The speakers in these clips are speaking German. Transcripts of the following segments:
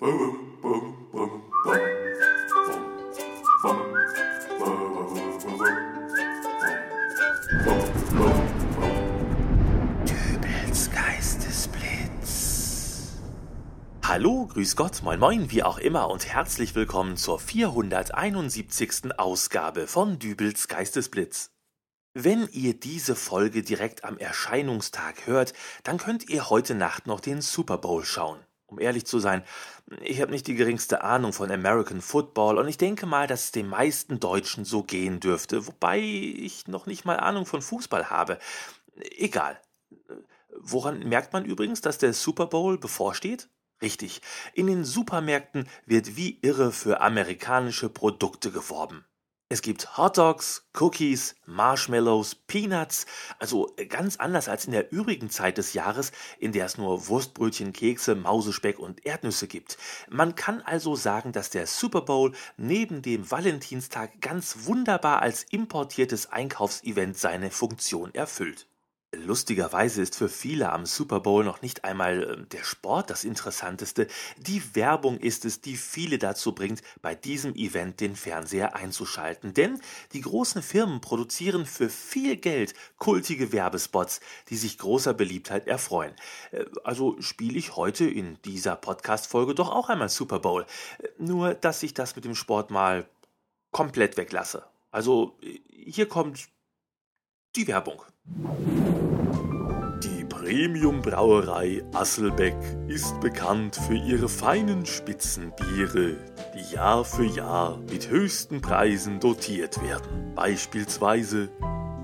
Dübels Geistesblitz. Hallo, grüß Gott, moin moin, wie auch immer und herzlich willkommen zur 471. Ausgabe von Dübels Geistesblitz. Wenn ihr diese Folge direkt am Erscheinungstag hört, dann könnt ihr heute Nacht noch den Super Bowl schauen. Um ehrlich zu sein, ich habe nicht die geringste Ahnung von American Football und ich denke mal, dass es den meisten Deutschen so gehen dürfte, wobei ich noch nicht mal Ahnung von Fußball habe. Egal. Woran merkt man übrigens, dass der Super Bowl bevorsteht? Richtig, in den Supermärkten wird wie irre für amerikanische Produkte geworben. Es gibt Hotdogs, Cookies, Marshmallows, Peanuts, also ganz anders als in der übrigen Zeit des Jahres, in der es nur Wurstbrötchen, Kekse, Mausespeck und Erdnüsse gibt. Man kann also sagen, dass der Super Bowl neben dem Valentinstag ganz wunderbar als importiertes Einkaufsevent seine Funktion erfüllt. Lustigerweise ist für viele am Super Bowl noch nicht einmal äh, der Sport das Interessanteste, die Werbung ist es, die viele dazu bringt, bei diesem Event den Fernseher einzuschalten. Denn die großen Firmen produzieren für viel Geld kultige Werbespots, die sich großer Beliebtheit erfreuen. Äh, also spiele ich heute in dieser Podcast-Folge doch auch einmal Super Bowl. Äh, nur, dass ich das mit dem Sport mal komplett weglasse. Also hier kommt die Werbung. Die Premium-Brauerei Asselbeck ist bekannt für ihre feinen Spitzenbiere, die Jahr für Jahr mit höchsten Preisen dotiert werden. Beispielsweise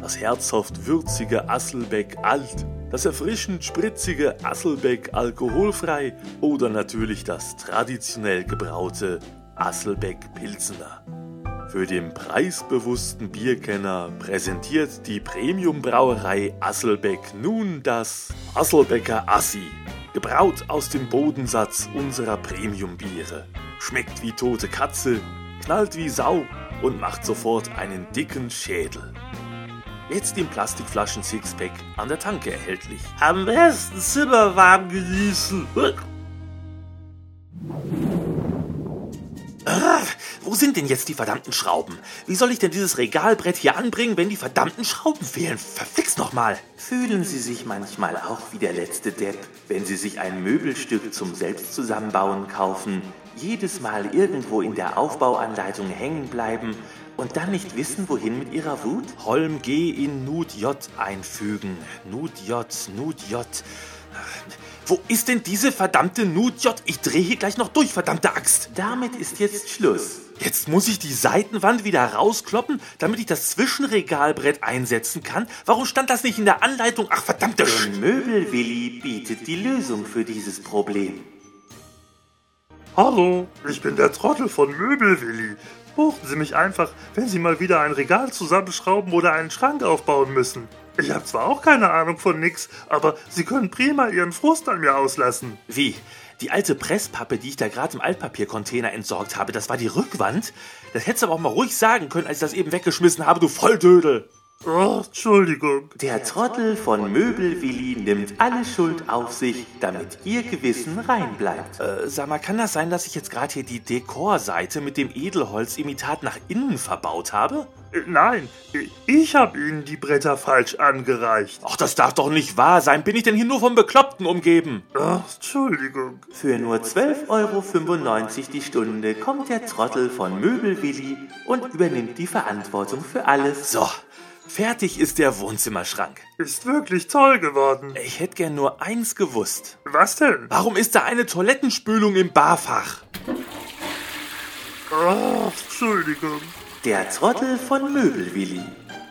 das herzhaft würzige Asselbeck Alt, das erfrischend spritzige Asselbeck alkoholfrei oder natürlich das traditionell gebraute Asselbeck Pilsener. Für den preisbewussten Bierkenner präsentiert die Premiumbrauerei Asselbeck nun das Asselbecker Assi, gebraut aus dem Bodensatz unserer Premiumbiere. Schmeckt wie tote Katze, knallt wie Sau und macht sofort einen dicken Schädel. Jetzt im Plastikflaschen Sixpack an der Tanke erhältlich. Am besten zimmerwarm genießen. Wo sind denn jetzt die verdammten Schrauben? Wie soll ich denn dieses Regalbrett hier anbringen, wenn die verdammten Schrauben fehlen? Verflixt nochmal! Fühlen Sie sich manchmal auch wie der letzte Depp, wenn Sie sich ein Möbelstück zum Selbstzusammenbauen kaufen, jedes Mal irgendwo in der Aufbauanleitung hängen bleiben und dann nicht wissen, wohin mit Ihrer Wut? Holm G in Nut J einfügen. Nut J, Nut J. Wo ist denn diese verdammte Nut J? Ich drehe hier gleich noch durch, verdammte Axt. Damit ist jetzt Schluss. Jetzt muss ich die Seitenwand wieder rauskloppen, damit ich das Zwischenregalbrett einsetzen kann. Warum stand das nicht in der Anleitung? Ach, verdammte Sch... Möbelwilli bietet die Lösung für dieses Problem. Hallo, ich bin der Trottel von Möbelwilli. Buchten Sie mich einfach, wenn Sie mal wieder ein Regal zusammenschrauben oder einen Schrank aufbauen müssen. Ich habe zwar auch keine Ahnung von nix, aber Sie können prima Ihren Frust an mir auslassen. Wie? Die alte Presspappe, die ich da gerade im Altpapiercontainer entsorgt habe, das war die Rückwand? Das hättest du aber auch mal ruhig sagen können, als ich das eben weggeschmissen habe, du Volldödel. Oh, Entschuldigung. Der Trottel von Möbelwilli nimmt alle Schuld auf sich, damit Ihr Gewissen rein bleibt. Äh, sag mal, kann das sein, dass ich jetzt gerade hier die Dekorseite mit dem Edelholzimitat nach innen verbaut habe? Äh, Nein, ich habe Ihnen die Bretter falsch angereicht. Ach, das darf doch nicht wahr sein. Bin ich denn hier nur vom Bekloppten umgeben? Oh, Entschuldigung. Für nur 12,95 Euro die Stunde kommt der Trottel von Möbelwilli und übernimmt die Verantwortung für alles. So, fertig ist der Wohnzimmerschrank. Ist wirklich toll geworden. Ich hätte gern nur eins gewusst. Was denn? Warum ist da eine Toilettenspülung im Barfach? Oh, Entschuldigung. Der Trottel von Möbelwilli.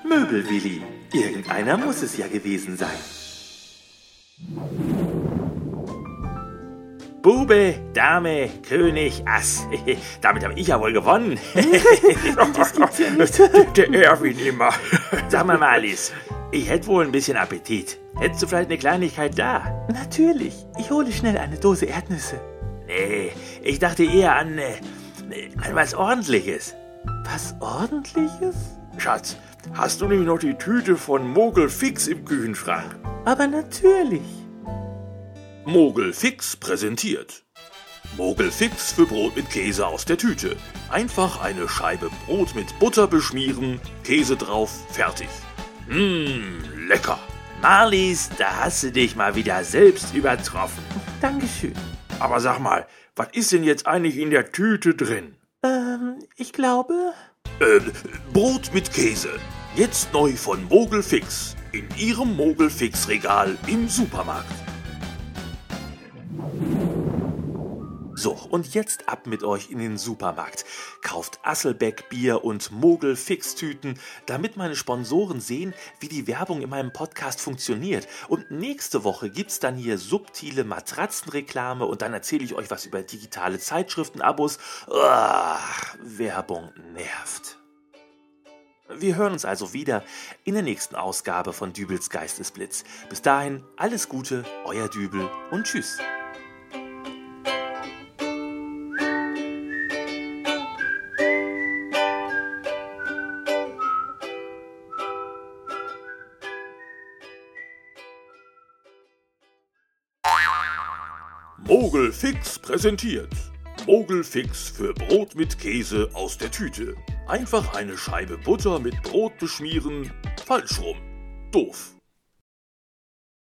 Möbelwilli. Irgendeiner muss es ja gewesen sein. Bube, Dame, König, Ass. Damit habe ich ja wohl gewonnen. Der Erwin immer. Sag mal, Alice, ich hätte wohl ein bisschen Appetit. Hättest du vielleicht eine Kleinigkeit da? Natürlich. Ich hole schnell eine Dose Erdnüsse. Nee, ich dachte eher an, äh, an was Ordentliches. Was Ordentliches? Schatz, hast du nicht noch die Tüte von Mogel Fix im Küchenschrank? Aber natürlich. Mogel Fix präsentiert. Mogelfix für Brot mit Käse aus der Tüte. Einfach eine Scheibe Brot mit Butter beschmieren, Käse drauf, fertig. Mmm, lecker. Marlies, da hast du dich mal wieder selbst übertroffen. Dankeschön. Aber sag mal, was ist denn jetzt eigentlich in der Tüte drin? Ähm, ich glaube. Äh, Brot mit Käse. Jetzt neu von Mogelfix. In Ihrem Mogelfix-Regal im Supermarkt. So, und jetzt ab mit euch in den Supermarkt. Kauft Asselbeck Bier und Mogel Fixtüten, damit meine Sponsoren sehen, wie die Werbung in meinem Podcast funktioniert. Und nächste Woche gibt's dann hier subtile Matratzenreklame und dann erzähle ich euch was über digitale Zeitschriftenabos. Ah, Werbung nervt. Wir hören uns also wieder in der nächsten Ausgabe von Dübels Geistesblitz. Bis dahin alles Gute, euer Dübel und tschüss. Mogelfix präsentiert. Mogelfix für Brot mit Käse aus der Tüte. Einfach eine Scheibe Butter mit Brot beschmieren. Falsch rum. Doof.